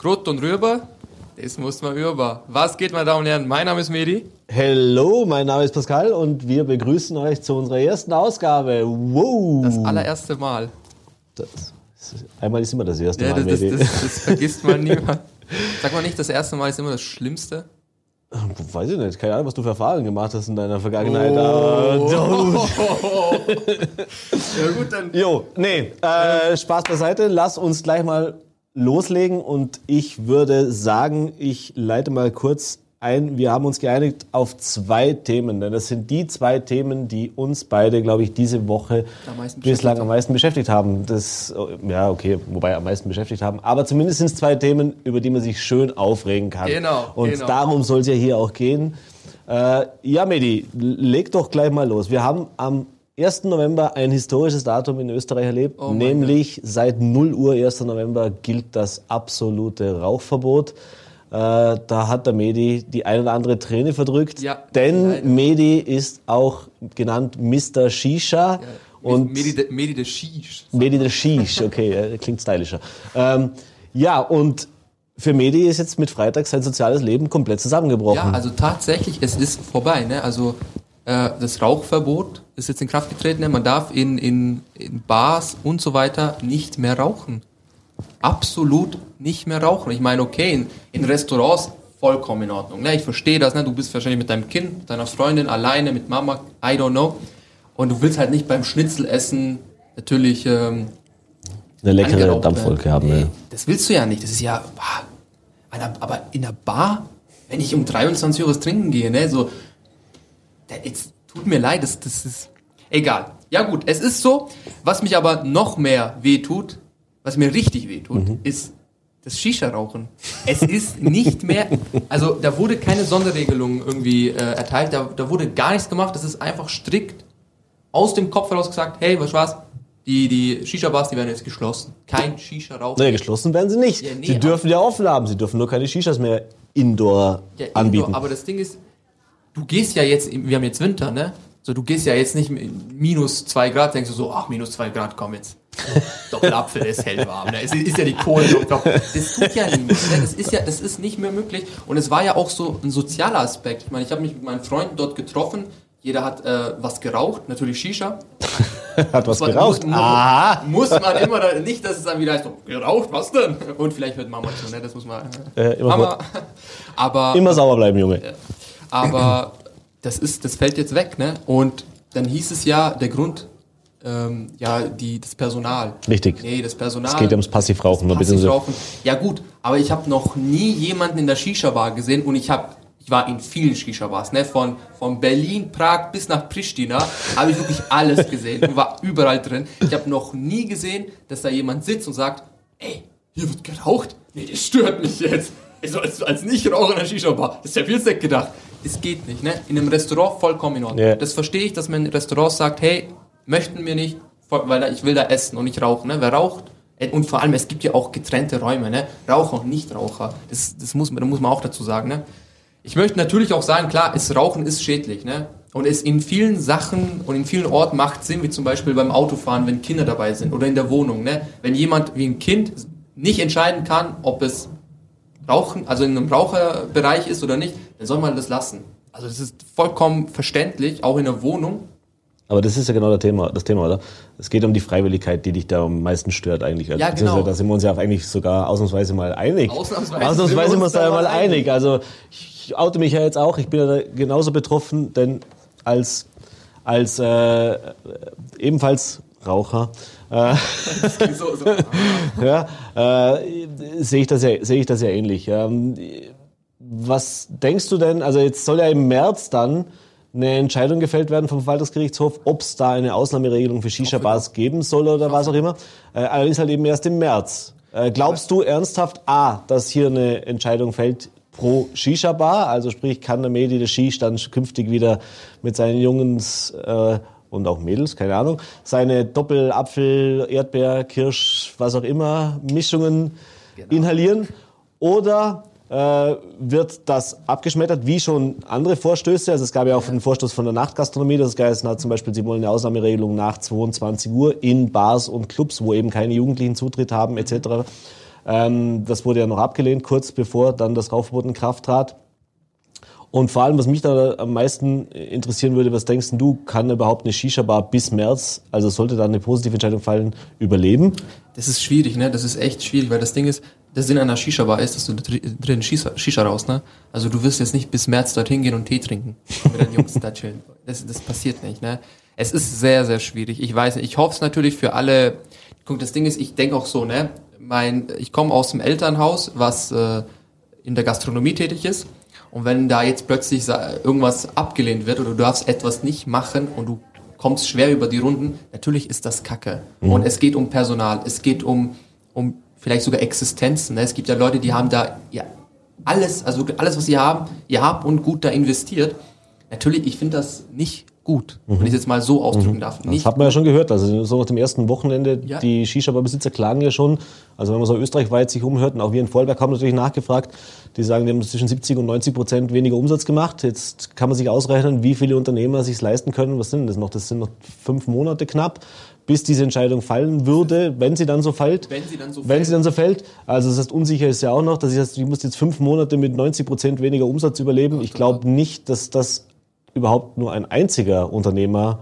Krut und Rüber, das muss man über. Was geht, meine Damen und Herren? Mein Name ist Medi. Hello, mein Name ist Pascal und wir begrüßen euch zu unserer ersten Ausgabe. Wow! Das allererste Mal. Das, einmal ist immer das erste Ja, Mal, das, das, Medi. das, das vergisst man niemand. Sag mal nicht, das erste Mal ist immer das Schlimmste. Weiß ich nicht, keine Ahnung, was du für Erfahrungen gemacht hast in deiner Vergangenheit. aber- Ja gut, dann. Jo, nee, äh, Spaß beiseite. Lass uns gleich mal loslegen und ich würde sagen, ich leite mal kurz ein. Wir haben uns geeinigt auf zwei Themen, denn das sind die zwei Themen, die uns beide, glaube ich, diese Woche Am bislang am meisten beschäftigt haben. Das, ja, okay, wobei am meisten beschäftigt haben. Aber zumindest sind es zwei Themen, über die man sich schön aufregen kann. Genau, Und genau. darum soll es ja hier auch gehen. Äh, ja, Medi, leg doch gleich mal los. Wir haben am 1. November ein historisches Datum in Österreich erlebt, Oh nämlich seit 0 Uhr 1. November gilt das absolute Rauchverbot. Äh, da hat der Medi die ein oder andere Träne verdrückt, Ja, denn leider. Medi ist auch genannt Mr. Shisha. Und Medi, de, Medi de Shish. Medi der Shish, okay, äh, klingt stylischer. Ähm, ja, und für Medi ist jetzt mit Freitag sein soziales Leben komplett zusammengebrochen. Ja, also tatsächlich, es ist vorbei. Ne? Also das Rauchverbot ist jetzt in Kraft getreten. Ne? Man darf in, in, in Bars und so weiter nicht mehr rauchen. Absolut nicht mehr rauchen. Ich meine, okay, in, in Restaurants vollkommen in Ordnung. Ne? Ich verstehe das. Ne? Du bist wahrscheinlich mit deinem Kind, mit deiner Freundin, alleine, mit Mama, I don't know. Und du willst halt nicht beim Schnitzelessen natürlich ähm, Eine leckere Dampfwolke haben. Nee, ja. das willst du ja nicht. Das ist ja. Aber in der Bar, wenn ich um 23 Uhr was trinken gehe, ne, so. Jetzt tut mir leid, das, das ist. Egal. Ja, gut, es ist so. Was mich aber noch mehr wehtut, was mir richtig wehtut, Mhm. ist das Shisha-Rauchen. Es ist nicht mehr. Also, da wurde keine Sonderregelung irgendwie äh, erteilt, da, da wurde gar nichts gemacht. Das ist einfach strikt aus dem Kopf heraus gesagt: hey, was war's? Die, die Shisha-Bars, die werden jetzt geschlossen. Kein Shisha-Rauchen. Naja, geschlossen werden sie nicht. Ja, nee, sie dürfen ja offen haben, sie dürfen nur keine Shishas mehr indoor Ja, anbieten. Indoor, aber das Ding ist, du gehst ja jetzt, wir haben jetzt Winter, ne? So, du gehst ja jetzt nicht minus zwei Grad, denkst du so, ach, minus zwei Grad, komm jetzt. Doppelapfel ist hellwarm. Ne? Es ist ja die Kohlenstoff. Das tut ja niemand. Ne? Das ist ja, das ist nicht mehr möglich. Und es war ja auch so ein sozialer Aspekt. Ich meine, ich habe mich mit meinen Freunden dort getroffen. Jeder hat äh, was geraucht, natürlich Shisha. Hat was man- geraucht. Muss, Aha. muss man immer, da, nicht, dass es dann wieder heißt, so, geraucht, was denn? Und vielleicht hört Mama zu, ne? Das muss man. Äh, immer Mama. Aber, Immer sauber bleiben, Junge. Aber das ist, das fällt jetzt weg, ne? Und dann hieß es ja, der Grund, ähm, ja, die, das Personal. Richtig. Nee, das Personal. Es geht ums Passivrauchen. nur bitte. Passivrauchen. Ja gut, aber ich habe noch nie jemanden in der Shisha-Bar gesehen und ich habe ich war in vielen Shisha-Bars, ne? Von, von Berlin, Prag bis nach Pristina habe ich wirklich alles gesehen und war überall drin. Ich habe noch nie gesehen, dass da jemand sitzt und sagt, ey, hier wird geraucht? Nee, das stört mich jetzt. Also als, als Nichtraucher in der Shisha-Bar, das ist ja viel Sekt gedacht. Es geht nicht, ne? In einem Restaurant vollkommen in Ordnung. Ja. Das verstehe ich, dass man in Restaurants sagt, hey, möchten wir nicht, weil ich will da essen und nicht rauchen, ne? Wer raucht, äh, und vor allem, es gibt ja auch getrennte Räume, ne? Raucher und Nichtraucher. Das, das muss, man- da muss man auch dazu sagen, ne? Ich möchte natürlich auch sagen, klar, es Rauchen ist schädlich, ne? Und es in vielen Sachen und in vielen Orten macht Sinn, wie zum Beispiel beim Autofahren, wenn Kinder dabei sind oder in der Wohnung, ne? Wenn jemand wie ein Kind nicht entscheiden kann, ob es Rauchen, also in einem Raucherbereich ist oder nicht, dann soll man das lassen. Also das ist vollkommen verständlich, auch in der Wohnung. Aber das ist ja genau das Thema, das Thema, oder? Es geht um die Freiwilligkeit, die dich da am meisten stört eigentlich. Ja, Beziehungsweise genau. Da sind wir uns ja eigentlich sogar ausnahmsweise mal einig. Ausnahmsweise Ausnahmsweise sind wir uns da mal mal einig. Also ich oute mich ja jetzt auch. Ich bin ja da genauso betroffen, denn als, als äh, ebenfalls Raucher äh, So, so. ja, äh, sehe ich das ja sehe ich das ja ähnlich. Ähm, was denkst du denn? Also jetzt soll ja im März dann eine Entscheidung gefällt werden vom Verwaltungsgerichtshof, ob es da eine Ausnahmeregelung für Shisha-Bars geben soll oder was auch immer. Äh, allerdings halt eben erst im März. Äh, glaubst du ernsthaft, A, dass hier eine Entscheidung fällt pro Shisha-Bar? Also sprich, kann der Medi der Shish dann künftig wieder mit seinen Jungs äh, und auch Mädels, keine Ahnung, seine Doppel-Apfel, Erdbeer, Kirsch, was auch immer, Mischungen inhalieren? Oder äh, wird das abgeschmettert, wie schon andere Vorstöße. Also es gab ja auch einen Vorstoß von der Nachtgastronomie, das geheißen hat zum Beispiel, sie wollen eine Ausnahmeregelung nach 22 Uhr in Bars und Clubs, wo eben keine Jugendlichen Zutritt haben etc. Ähm, das wurde ja noch abgelehnt, kurz bevor dann das Rauchverbot in Kraft trat. Und vor allem, was mich da am meisten interessieren würde, was denkst du, kann überhaupt eine Shisha-Bar bis März, also sollte da eine positive Entscheidung fallen, überleben? Das ist schwierig, ne? Das ist echt schwierig, weil das Ding ist, der Sinn einer Shisha-Bar ist, dass du drin Shisha, Shisha raus, ne? Also du wirst jetzt nicht bis März dorthin gehen und Tee trinken mit deinen Jungs da chillen. Das, das passiert nicht, ne? Es ist sehr, sehr schwierig. Ich weiß nicht, ich hoffe es natürlich für alle. Guck, das Ding ist, ich denke auch so, ne? Mein, ich komme aus dem Elternhaus, was äh, in der Gastronomie tätig ist und wenn da jetzt plötzlich irgendwas abgelehnt wird oder du darfst etwas nicht machen und du kommst schwer über die Runden, natürlich ist das Kacke. Mhm. Und es geht um Personal, es geht um, um vielleicht sogar Existenzen. Ne? Es gibt ja Leute, die haben da ja alles, also alles, was sie haben, ihr habt und gut da investiert. Natürlich, ich finde das nicht gut, mhm. wenn ich es jetzt mal so ausdrücken mhm. darf. Nicht das hat man ja schon gehört. Also so nach dem ersten Wochenende, ja. die Shisha-Besitzer klagen ja schon. Also wenn man so österreichweit sich umhört, und auch wir in Vollberg haben natürlich nachgefragt, die sagen, die haben zwischen 70 und 90 Prozent weniger Umsatz gemacht. Jetzt kann man sich ausrechnen, wie viele Unternehmer sich leisten können. Was sind das noch? Das sind noch fünf Monate knapp bis diese Entscheidung fallen würde, wenn sie dann so fällt. Wenn sie dann so, wenn fällt. Sie dann so fällt. Also das heißt, unsicher ist ja auch noch. Das heißt, ich muss jetzt fünf Monate mit 90 Prozent weniger Umsatz überleben. Ich glaube nicht, dass das überhaupt nur ein einziger Unternehmer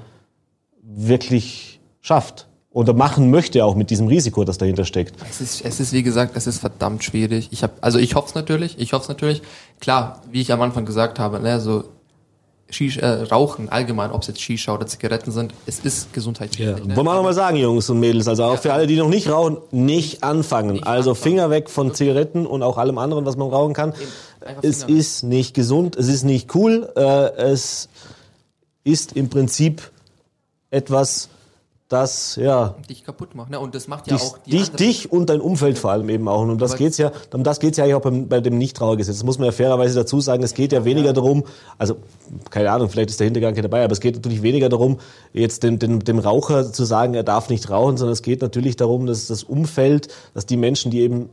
wirklich schafft oder machen möchte auch mit diesem Risiko, das dahinter steckt. Es ist, es ist wie gesagt, es ist verdammt schwierig. Ich habe, also ich hoffe es natürlich, ich hoffe es natürlich. Klar, wie ich am Anfang gesagt habe, ne, so Shisha, äh, Rauchen allgemein, ob es jetzt Shisha oder Zigaretten sind, es ist gesundheitsschädlich. Ja. Ne? Wollen wir nochmal sagen, Jungs und Mädels, also auch ja. für alle, die noch nicht rauchen, nicht anfangen. Nicht also anfangen. Finger weg von Zigaretten und auch allem anderen, was man rauchen kann. Es ist nicht gesund, es ist nicht cool, äh, es ist im Prinzip etwas, das ja dich kaputt macht. Ne? Und das macht ja dich, auch die dich, dich und dein Umfeld vor allem eben auch. Und um das geht's ja, um das geht's ja eigentlich auch beim, bei dem Nichtrauchergesetz. Das muss man ja fairerweise dazu sagen. Es geht ja weniger darum, also keine Ahnung, vielleicht ist der Hintergedanke dabei, aber es geht natürlich weniger darum, jetzt dem, dem, dem Raucher zu sagen, er darf nicht rauchen, sondern es geht natürlich darum, dass das Umfeld, dass die Menschen, die eben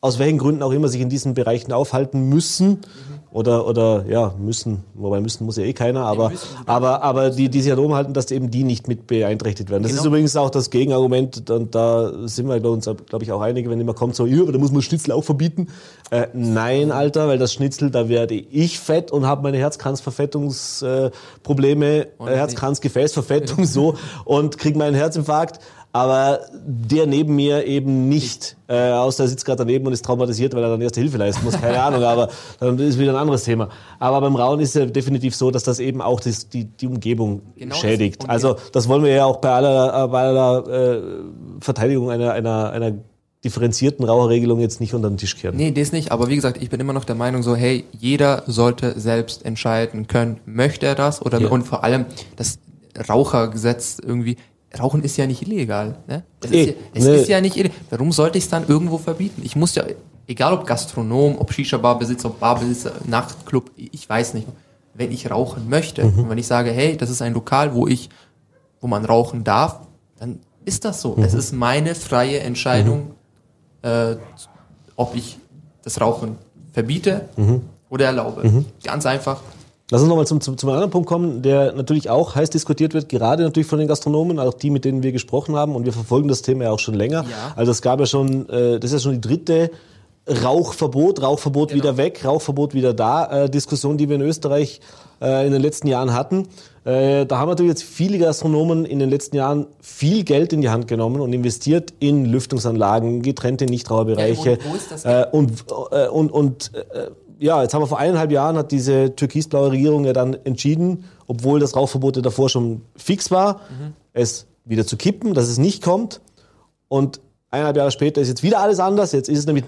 aus welchen Gründen auch immer sich in diesen Bereichen aufhalten müssen, mhm oder, oder ja, müssen, wobei müssen muss ja eh keiner, aber, aber, aber die, die sich darum halten, dass eben die nicht mit beeinträchtigt werden. Das genau. ist übrigens auch das Gegenargument, und da sind wir bei uns, glaube ich, auch einige, wenn immer kommt, so, ja, da muss man Schnitzel auch verbieten. Äh, nein, Alter, weil das Schnitzel, da werde ich fett und habe meine Herzkranzverfettungsprobleme, äh, Herzkranzgefäßverfettung so und kriege meinen Herzinfarkt aber der neben mir eben nicht, äh, außer er sitzt gerade daneben und ist traumatisiert, weil er dann erste Hilfe leisten muss, keine Ahnung, aber dann ist wieder ein anderes Thema. Aber beim Rauchen ist es definitiv so, dass das eben auch das, die, die Umgebung genau schädigt. Das also das wollen wir ja auch bei aller, bei aller äh, Verteidigung einer, einer, einer differenzierten Raucherregelung jetzt nicht unter den Tisch kehren. Nee, das nicht, aber wie gesagt, ich bin immer noch der Meinung so, hey, jeder sollte selbst entscheiden können, möchte er das oder ja. und vor allem das Rauchergesetz irgendwie, Rauchen ist ja nicht illegal. Ne? Es, ist, ja, es nee. ist ja nicht illegal. Warum sollte ich es dann irgendwo verbieten? Ich muss ja, egal ob Gastronom, ob Shisha-Bar-Besitzer, ob Barbesitzer, Nachtclub, ich weiß nicht. Wenn ich rauchen möchte mhm. und wenn ich sage, hey, das ist ein Lokal, wo ich, wo man rauchen darf, dann ist das so. Mhm. Es ist meine freie Entscheidung, mhm. äh, ob ich das Rauchen verbiete mhm. oder erlaube. Mhm. Ganz einfach. Lass uns nochmal zum, zum, zum anderen Punkt kommen, der natürlich auch heiß diskutiert wird, gerade natürlich von den Gastronomen, auch die, mit denen wir gesprochen haben. Und wir verfolgen das Thema ja auch schon länger. Ja. Also es gab ja schon, äh, das ist ja schon die dritte Rauchverbot, Rauchverbot genau. wieder weg, Rauchverbot wieder da, äh, Diskussion, die wir in Österreich äh, in den letzten Jahren hatten. Äh, da haben natürlich jetzt viele Gastronomen in den letzten Jahren viel Geld in die Hand genommen und investiert in Lüftungsanlagen, getrennte Nichtraucherbereiche. Ja, ist das äh, und, äh, und, und äh, ja, jetzt haben wir vor eineinhalb Jahren hat diese türkisblaue Regierung ja dann entschieden, obwohl das Rauchverbot ja davor schon fix war, mhm. es wieder zu kippen, dass es nicht kommt. Und eineinhalb Jahre später ist jetzt wieder alles anders. Jetzt ist es nämlich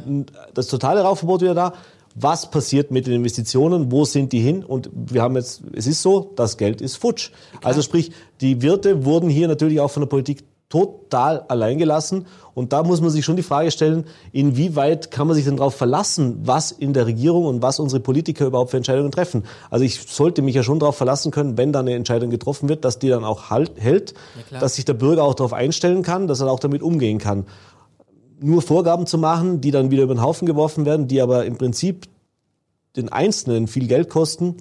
das totale Rauchverbot wieder da. Was passiert mit den Investitionen? Wo sind die hin? Und wir haben jetzt, es ist so, das Geld ist futsch. Klar. Also sprich, die Wirte wurden hier natürlich auch von der Politik total alleingelassen. Und da muss man sich schon die Frage stellen, inwieweit kann man sich denn darauf verlassen, was in der Regierung und was unsere Politiker überhaupt für Entscheidungen treffen. Also ich sollte mich ja schon darauf verlassen können, wenn da eine Entscheidung getroffen wird, dass die dann auch halt, hält, ja, dass sich der Bürger auch darauf einstellen kann, dass er auch damit umgehen kann. Nur Vorgaben zu machen, die dann wieder über den Haufen geworfen werden, die aber im Prinzip den Einzelnen viel Geld kosten,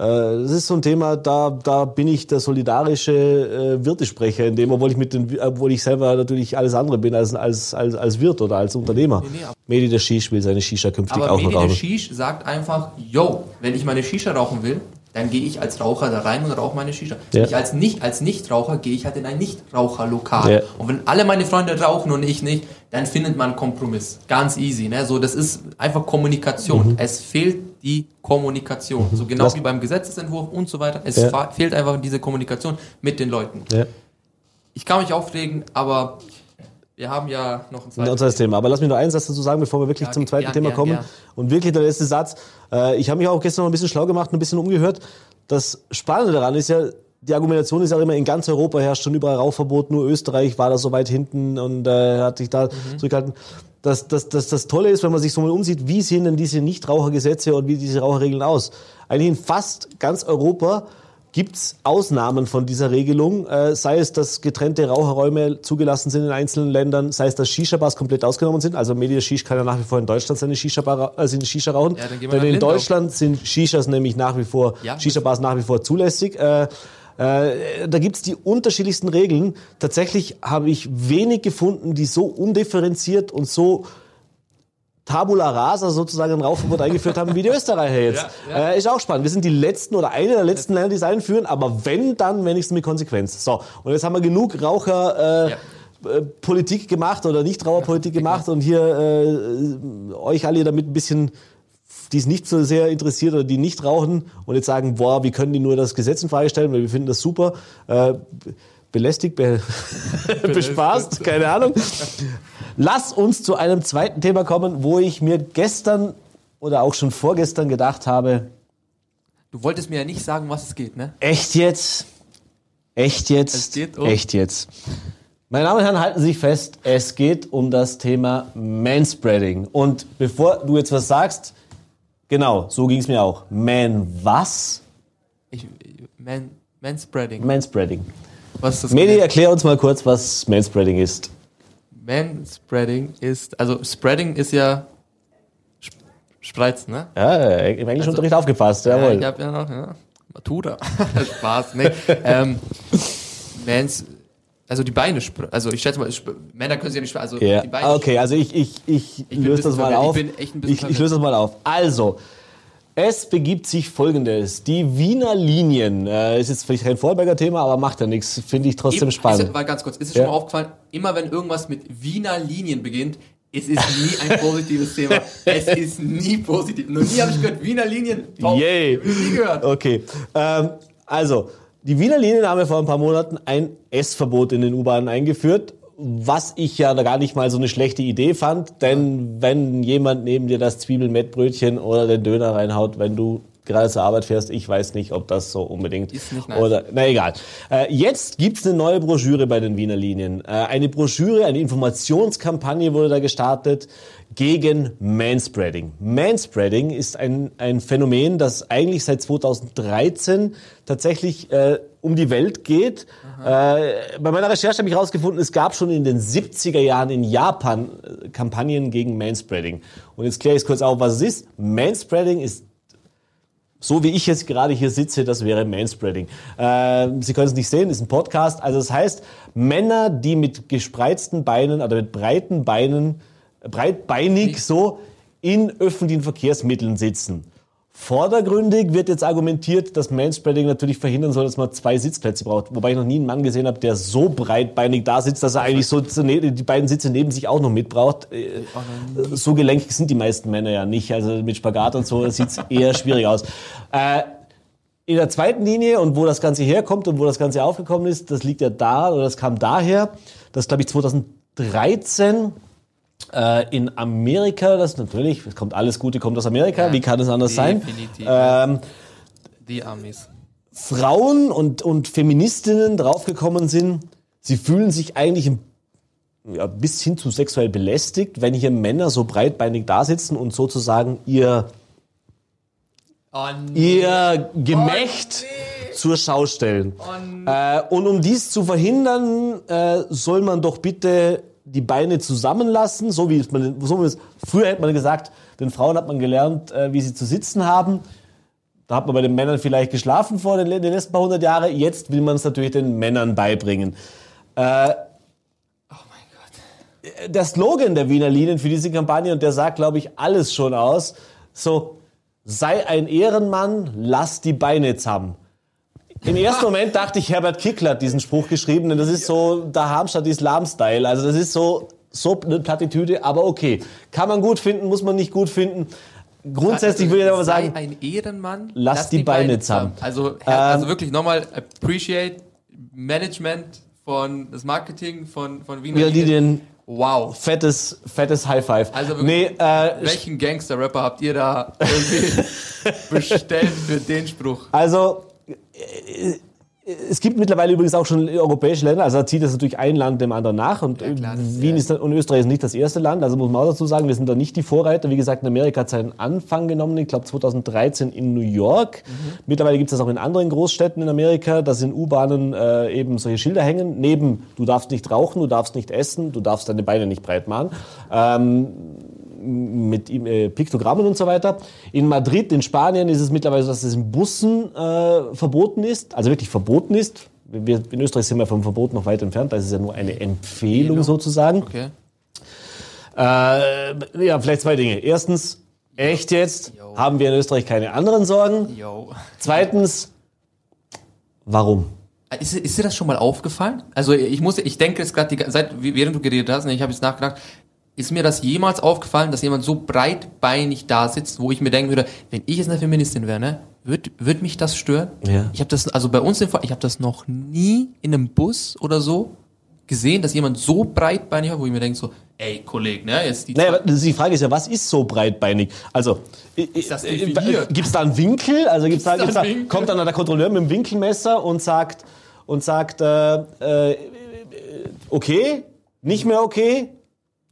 das ist so ein Thema, da, da bin ich der solidarische äh, Wirtesprecher, in dem, obwohl ich mit den, obwohl ich selber natürlich alles andere bin als, als, als, als Wirt oder als Unternehmer. Nee, nee, Medi der Shish will seine Shisha künftig Aber auch noch Medi der rauchen. Shish sagt einfach, yo, wenn ich meine Shisha rauchen will, dann gehe ich als Raucher da rein und rauche meine Shisha. Ja. Ich als nicht als Nichtraucher gehe ich halt in ein Nichtraucherlokal. Ja. Und wenn alle meine Freunde rauchen und ich nicht, dann findet man einen Kompromiss. Ganz easy, ne? So, das ist einfach Kommunikation. Es fehlt die Kommunikation. So genau Was- wie beim Gesetzesentwurf und so weiter. Es Ja. fehlt einfach diese Kommunikation mit den Leuten. Ich kann mich aufregen, aber wir haben ja noch ein zweites. anderes Thema. Aber lass mich noch einen Satz dazu sagen, bevor wir wirklich Ja, zum zweiten gern, Thema gern, kommen. Und wirklich der letzte Satz. Äh, ich habe mich auch gestern noch ein bisschen schlau gemacht, ein bisschen umgehört. Das Spannende daran ist ja, die Argumentation ist ja immer, in ganz Europa herrscht schon überall Rauchverbot, nur Österreich war da so weit hinten und äh, hat sich da Mhm. zurückgehalten. Das, das, das, das Tolle ist, wenn man sich so mal umsieht, wie sehen denn diese Nichtrauchergesetze und wie diese Raucherregeln aus? Eigentlich in fast ganz Europa gibt's Ausnahmen von dieser Regelung, äh, sei es, dass getrennte Raucherräume zugelassen sind in einzelnen Ländern, sei es, dass Shisha-Bars komplett ausgenommen sind. Also Media Shish kann ja nach wie vor in Deutschland seine Shisha-Bar, ra- äh, seine Shisha rauchen. Ja, dann Denn in Lindau. Deutschland sind Shishas nämlich nach wie vor, Ja. Shisha-Bars nach wie vor zulässig. Äh, äh, da gibt's die unterschiedlichsten Regeln. Tatsächlich habe ich wenig gefunden, die so undifferenziert und so Tabula rasa sozusagen ein Rauchverbot eingeführt haben wie die Österreicher jetzt. Ja, ja. Äh, ist auch spannend. Wir sind die letzten oder eine der letzten Länder, die es einführen, aber wenn, dann wenigstens mit Konsequenz. So, und jetzt haben wir genug Raucher. Äh, Ja. äh, Politik gemacht oder nicht Raucherpolitik gemacht und hier äh, euch alle damit ein bisschen, die es nicht so sehr interessiert oder die nicht rauchen und jetzt sagen, boah, wie können die nur das Gesetz in Frage stellen, weil wir finden das super. Äh, belästigt, be bespaßt, keine Ahnung. Lass uns zu einem zweiten Thema kommen, wo ich mir gestern oder auch schon vorgestern gedacht habe, Du wolltest mir ja nicht sagen, was es geht, ne? echt jetzt? Echt jetzt? Es geht um- Echt jetzt? Meine Damen und Herren, halten Sie sich fest, es geht um das Thema Manspreading. Und bevor du jetzt was sagst, genau, so ging es mir auch. Man was? Ich, man, Manspreading. Manspreading. Was das? Medi, erklär uns mal kurz, was Manspreading ist. Manspreading ist, also Spreading ist ja Sp- Spreizen, ne? Ja, im Englischunterricht aufgepasst, Ja, jawohl. ich habe ja noch, ja, Matura. Spaß, nee. ähm, Mans, also die Beine, also ich schätze mal, Männer können sich ja nicht, also Ja, die Beine. ah, okay, also ich, ich, ich, bin löse das mal auf. Ich ich, ich löse das mal auf. Also, es begibt sich folgendes. Die Wiener Linien, äh, ist jetzt vielleicht kein Vorberger Thema, aber macht ja nichts, finde ich trotzdem Eben- spannend. Ist, ganz kurz, ist es Ja. schon mal aufgefallen, immer wenn irgendwas mit Wiener Linien beginnt, es ist nie ein positives Thema. Es ist nie positiv. Noch nie habe ich gehört, Wiener Linien. top. Yay. Ich Nie gehört. Okay, ähm, also, die Wiener Linien haben ja vor ein paar Monaten ein Essverbot in den U-Bahnen eingeführt, was ich ja gar nicht mal so eine schlechte Idee fand, denn wenn jemand neben dir das Zwiebelmettbrötchen oder den Döner reinhaut, wenn du gerade zur Arbeit fährst, ich weiß nicht, ob das so unbedingt Ist nicht nice. oder na egal. Äh, jetzt gibt's eine neue Broschüre bei den Wiener Linien. Äh, eine Broschüre, eine Informationskampagne wurde da gestartet gegen Manspreading. Manspreading ist ein, ein Phänomen, das eigentlich seit 2013 tatsächlich äh, um die Welt geht. Äh, bei meiner Recherche habe ich herausgefunden, es gab schon in den 70er Jahren in Japan äh, Kampagnen gegen Manspreading. Und jetzt kläre ich es kurz auf, was es ist. Manspreading ist so wie ich jetzt gerade hier sitze, das wäre Manspreading. Äh, Sie können es nicht sehen, ist ein Podcast. Also das heißt, Männer, die mit gespreizten Beinen oder mit breiten Beinen, breitbeinig so in öffentlichen Verkehrsmitteln sitzen. Vordergründig wird jetzt argumentiert, dass Manspreading natürlich verhindern soll, dass man zwei Sitzplätze braucht. Wobei ich noch nie einen Mann gesehen habe, der so breitbeinig da sitzt, dass er eigentlich so ne- die beiden Sitze neben sich auch noch mitbraucht. Äh, So gelenkig sind die meisten Männer ja nicht. Also mit Spagat und so sieht's eher schwierig aus. Äh, in der zweiten Linie und wo das Ganze herkommt und wo das Ganze aufgekommen ist, das liegt ja da oder das kam daher, dass glaube ich 2013 äh, in Amerika, das natürlich, es kommt alles Gute, kommt aus Amerika, Ja, wie kann es anders sein? definitiv. Ähm, Die Amis. Frauen und, und Feministinnen draufgekommen sind, sie fühlen sich eigentlich im, ja, bis hin zu sexuell belästigt, wenn hier Männer so breitbeinig da sitzen und sozusagen ihr, Oh, ihr Gemächt zur Schau stellen. Äh, und um dies zu verhindern, äh, soll man doch bitte die Beine zusammenlassen, so wie man, so wie es, früher hätte man gesagt, den Frauen hat man gelernt, äh, wie sie zu sitzen haben. Da hat man bei den Männern vielleicht geschlafen vor den, den letzten paar hundert Jahren. Jetzt will man es natürlich den Männern beibringen. Äh, Oh mein Gott. der Slogan der Wiener Linien für diese Kampagne, und der sagt, glaube ich, alles schon aus, so, sei ein Ehrenmann, lass die Beine zusammen. Im ersten Moment dachte ich, Herbert Kickler hat diesen Spruch geschrieben, denn das ist so der Harmstadt Islam-Style. Also das ist so, so eine Plattitüde, aber okay. Kann man gut finden, muss man nicht gut finden. Grundsätzlich würde ich aber sagen, ein Ehrenmann. Lass die Beine zusammen. Also, Herr, also wirklich nochmal appreciate Management von das Marketing von von Wiener Linien, Wow. fettes, fettes High Five. Also nee, wirklich, äh, welchen Gangster-Rapper habt ihr da bestellt für den Spruch? Also, es gibt mittlerweile übrigens auch schon europäische Länder, also da zieht es natürlich ein Land dem anderen nach und Ja, klar, Wien ist, und Österreich ist nicht das erste Land, also muss man auch dazu sagen, wir sind da nicht die Vorreiter. Wie gesagt, in Amerika hat seinen Anfang genommen, ich glaube 2013 in New York. Mhm. Mittlerweile gibt es das auch in anderen Großstädten in Amerika, dass in U-Bahnen äh, eben solche Schilder hängen, neben du darfst nicht rauchen, du darfst nicht essen, du darfst deine Beine nicht breit machen. Ähm, mit äh, Piktogrammen und so weiter. In Madrid, in Spanien ist es mittlerweile so, dass es in Bussen äh, verboten ist, also wirklich verboten ist. Wir, in Österreich sind wir vom Verbot noch weit entfernt, da ist es ja nur eine Empfehlung sozusagen. Okay. Äh, ja, vielleicht zwei Dinge. Erstens, echt jetzt, Jo. haben wir in Österreich keine anderen Sorgen. Yo. Zweitens, warum? Ist, ist dir das schon mal aufgefallen? Also ich muss, ich denke jetzt gerade, während du geredet hast, und ich habe jetzt nachgedacht, ist mir das jemals aufgefallen, dass jemand so breitbeinig da sitzt, wo ich mir denken würde, wenn ich jetzt eine Feministin wäre, ne, wird, wird mich das stören? Ja. Ich habe das, also bei uns ich habe das noch nie in einem Bus oder so gesehen, dass jemand so breitbeinig war, wo ich mir denke so, ey Kollege, ne, jetzt die Naja, die Frage ist ja, was ist so breitbeinig? Also, das definiert? gibt es da einen Winkel? Also gibt's da, da gibt's da, Winkel? kommt dann der Kontrolleur mit dem Winkelmesser und sagt, und sagt, äh, äh, okay, nicht mehr okay,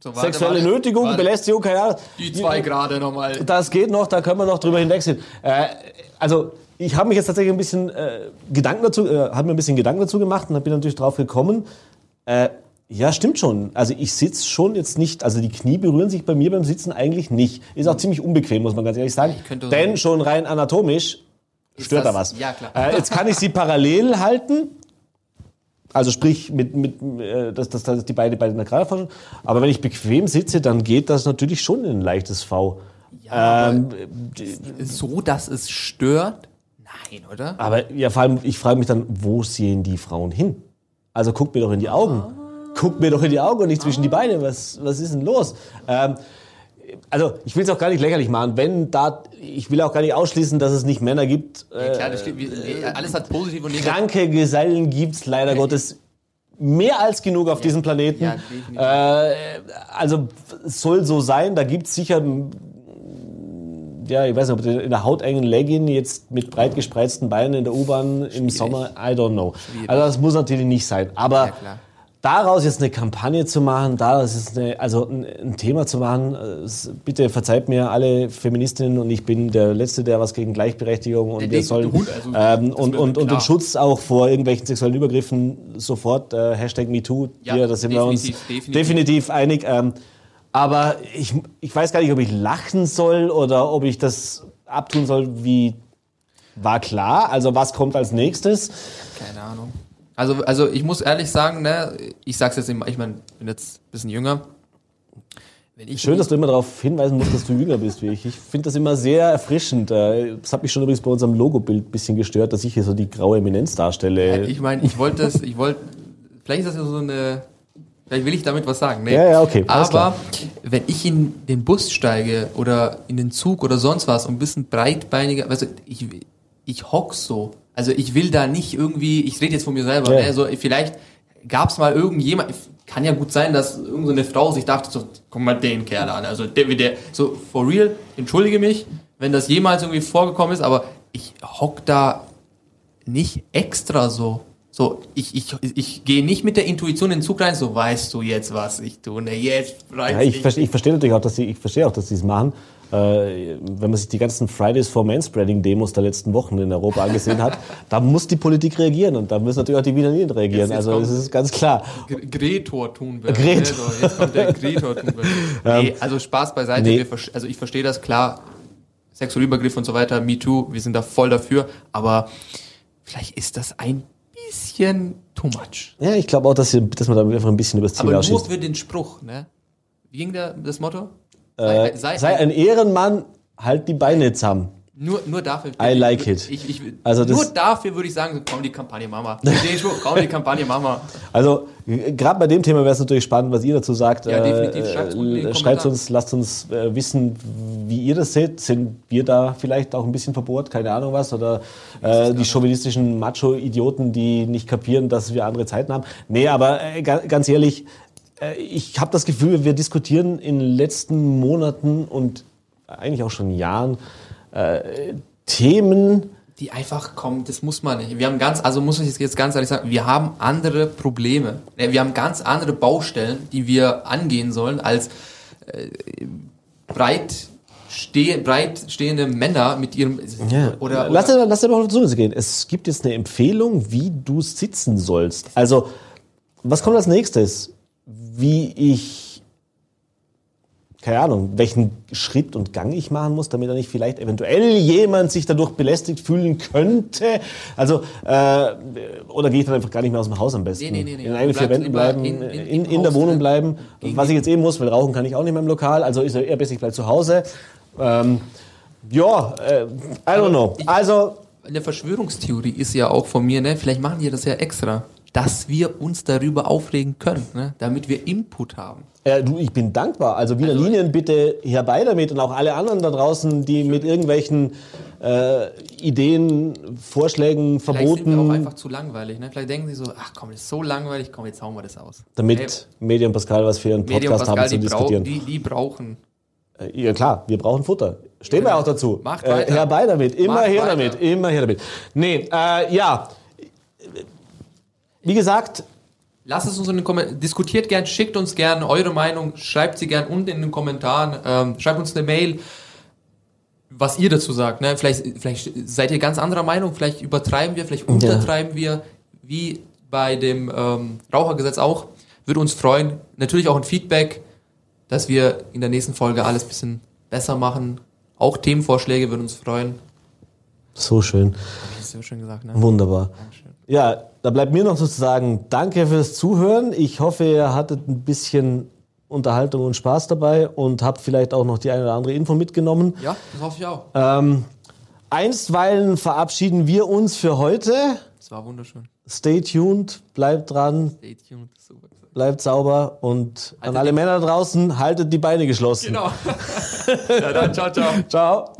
so, warte, sexuelle warte, Nötigung, warte, Belästigung, keine Ahnung. Die zwei Grade nochmal. Das geht noch, da können wir noch drüber hinwegsehen. Äh, also ich habe mich jetzt tatsächlich ein bisschen äh, Gedanken dazu, äh, habe mir ein bisschen Gedanken dazu gemacht und bin natürlich drauf gekommen. Äh, ja, stimmt schon. Also ich sitze schon jetzt nicht, also die Knie berühren sich bei mir beim Sitzen eigentlich nicht. Ist auch ziemlich unbequem, muss man ganz ehrlich sagen. Denn schon rein anatomisch stört das- da was. ja, klar. Äh, jetzt kann ich sie parallel halten. Also sprich, mit, mit, äh, dass, dass, dass die beide beide nach gerade fahren. Aber wenn ich bequem sitze, dann geht das natürlich schon in ein leichtes V. Ja, ähm, so, dass es stört? Nein, oder? Aber ja, vor allem, ich frage mich dann, wo sehen die Frauen hin? Also guckt mir doch in die Augen. Guckt mir doch in die Augen und nicht zwischen die Beine. Was, was ist denn los? Ähm, also, ich will es auch gar nicht lächerlich machen. Wenn da, ich will auch gar nicht ausschließen, dass es nicht Männer gibt. Ja, Äh, klar, das stimmt. Wir- nee, Alles hat positiv und negativ. kranke Gesellen gibt's leider Gottes mehr als genug auf diesem Planeten. Ja, äh, also, es soll so sein. Da gibt's sicher ja, ich weiß nicht, ob du in der hautengen Legging jetzt mit breit gespreizten Beinen in der U-Bahn im Sommer, I don't know. Schwierig. Also das muss natürlich nicht sein. Aber Ja. Daraus jetzt eine Kampagne zu machen, daraus jetzt eine, also ein, ein Thema zu machen, äh, bitte verzeiht mir alle Feministinnen und ich bin der Letzte, der was gegen Gleichberechtigung und Der wir sollen Hund, also, ähm, und, und, und den. Schutz auch vor irgendwelchen sexuellen Übergriffen sofort, äh, Hashtag MeToo, Ja, hier, da sind wir uns definitiv, definitiv. definitiv einig. Ähm, aber ich, ich weiß gar nicht, ob ich lachen soll oder ob ich das abtun soll, wie war klar. Also was kommt als nächstes? Keine Ahnung. Also, also ich muss ehrlich sagen, ne, ich sag's jetzt immer, ich meine, bin jetzt ein bisschen jünger. Wenn ich Schön, dass du immer darauf hinweisen musst, dass du jünger bist wie ich. Ich finde das immer sehr erfrischend. Äh, Das hat mich schon übrigens bei unserem Logobild ein bisschen gestört, dass ich hier so die graue Eminenz darstelle. ich meine, ich wollte das, ich wollte, vielleicht ist das ja so eine, vielleicht will ich damit was sagen. Nee. Ja, ja, okay, Aber wenn ich in den Bus steige oder in den Zug oder sonst was und ein bisschen breitbeiniger, du, ich, ich hock so. Also ich will da nicht irgendwie, ich rede jetzt von mir selber, Ja. ne, so, vielleicht gab es mal irgendjemand, kann ja gut sein, dass irgendeine Frau sich dachte, so, guck mal den Kerl an, also der, der, so, for real, entschuldige mich, wenn das jemals irgendwie vorgekommen ist, aber ich hock da nicht extra so. So, ich, ich, ich gehe nicht mit der Intuition in den Zug rein, so weißt du jetzt, was ich tue. Ne, jetzt Ja, ich, dich. verstehe, ich verstehe natürlich auch, dass sie, ich verstehe auch, dass sie es machen. Äh, wenn man sich die ganzen Fridays for Manspreading-Demos der letzten Wochen in Europa angesehen hat, da muss die Politik reagieren und da müssen natürlich auch die Wiener Linien reagieren. Jetzt- jetzt also das ist ganz klar. Gre- Gretor Thunberg. Gretor. Ne, so, jetzt kommt der Gretor Thunberg. nee, also Spaß beiseite. Nee. Also ich verstehe das klar. sexuelle Übergriffe und so weiter, Me Too, wir sind da voll dafür, aber vielleicht ist das ein bisschen too much. Ja, ich glaube auch, dass, dass man da einfach ein bisschen übers Ziel Aber nur ausschießt. für den Spruch, ne? Wie ging der, das Motto? Äh, sei ein Ehrenmann, halt die Beine zusammen. Nur, nur dafür. I like it. Ich, ich, Also nur dafür würde ich sagen, komm, die Kampagne Mama. Den Spruch, komm, die Kampagne Mama. Also gerade bei dem Thema wäre es natürlich spannend, was ihr dazu sagt. Ja, definitiv. Den Äh, schreibt Kommentaren. uns, lasst uns äh, wissen, wie ihr das seht. Sind wir da vielleicht auch ein bisschen verbohrt? Keine Ahnung was. Oder äh, die chauvinistischen Macho-Idioten, die nicht kapieren, dass wir andere Zeiten haben. Nee, aber äh, ga- ganz ehrlich, äh, ich habe das Gefühl, wir diskutieren in den letzten Monaten und eigentlich auch schon Jahren äh, Themen, Die einfach kommen, das muss man nicht. Wir haben ganz, also muss ich jetzt ganz ehrlich sagen, wir haben andere Probleme. Wir haben ganz andere Baustellen, die wir angehen sollen, als äh, breit, steh, breit stehende Männer mit ihrem Ja. oder, lass, oder dir, lass dir mal auf die Zunge gehen. Es gibt jetzt eine Empfehlung, wie du sitzen sollst. Also, was kommt als nächstes? Wie ich, keine Ahnung, welchen Schritt und Gang ich machen muss, damit er nicht vielleicht eventuell jemand sich dadurch belästigt fühlen könnte. Also, äh, oder gehe ich dann einfach gar nicht mehr aus dem Haus am besten? Nee, nee, nee. In eigenen vier Wänden bleiben, in- in, in- in, der Wohnung bleiben. Was ich jetzt eben muss, weil rauchen kann ich auch nicht mehr im Lokal. Also ist eher besser, ich bleibe zu Hause. Ähm, ja, äh, I don't know. Also, eine Verschwörungstheorie ist ja auch von mir, ne? Vielleicht machen die das ja extra, dass wir uns darüber aufregen können, ne? Damit wir Input haben. äh, du, ich bin dankbar. Also Wiener Also- Linien bitte herbei damit und auch alle anderen da draußen, die mit irgendwelchen äh, Ideen, Vorschlägen, Vielleicht sind wir auch Verboten, einfach zu langweilig, ne? Vielleicht denken sie so, ach komm, das ist so langweilig, komm, jetzt hauen wir das aus. damit Medi und Pascal was für ihren Hey, Medium Podcast haben Pascal, zu die, brau diskutieren. die, die brauchen. Äh, Ja klar, wir brauchen Futter. Stehen wir auch dazu. Macht äh, weiter. herbei damit, immer Macht her weiter. damit, immer her damit. Nee, äh, ja. Wie gesagt, Lasst es uns in den Kommentaren, diskutiert gern, schickt uns gern eure Meinung, schreibt sie gern unten in den Kommentaren, ähm, schreibt uns eine Mail, was ihr dazu sagt. Ne? Vielleicht, vielleicht seid ihr ganz anderer Meinung, vielleicht übertreiben wir, vielleicht untertreiben wir, wie bei dem ähm, Rauchergesetz auch. Würde uns freuen. Natürlich auch ein Feedback, dass wir in der nächsten Folge alles ein bisschen besser machen. Auch Themenvorschläge würden uns freuen. so schön, Hab ich so schön gesagt, ne? wunderbar. Dankeschön. Ja, da bleibt mir noch so zu sagen, danke fürs Zuhören. Ich hoffe, ihr hattet ein bisschen Unterhaltung und Spaß dabei und habt vielleicht auch noch die eine oder andere Info mitgenommen. Ja, das hoffe ich auch. Ähm, einstweilen verabschieden wir uns für heute. Das war wunderschön. Stay tuned, bleibt dran, Stay tuned. Super. bleibt sauber und an Haltet alle die- Männer draußen, haltet die Beine geschlossen. Genau. ja, dann ciao, ciao. Ciao.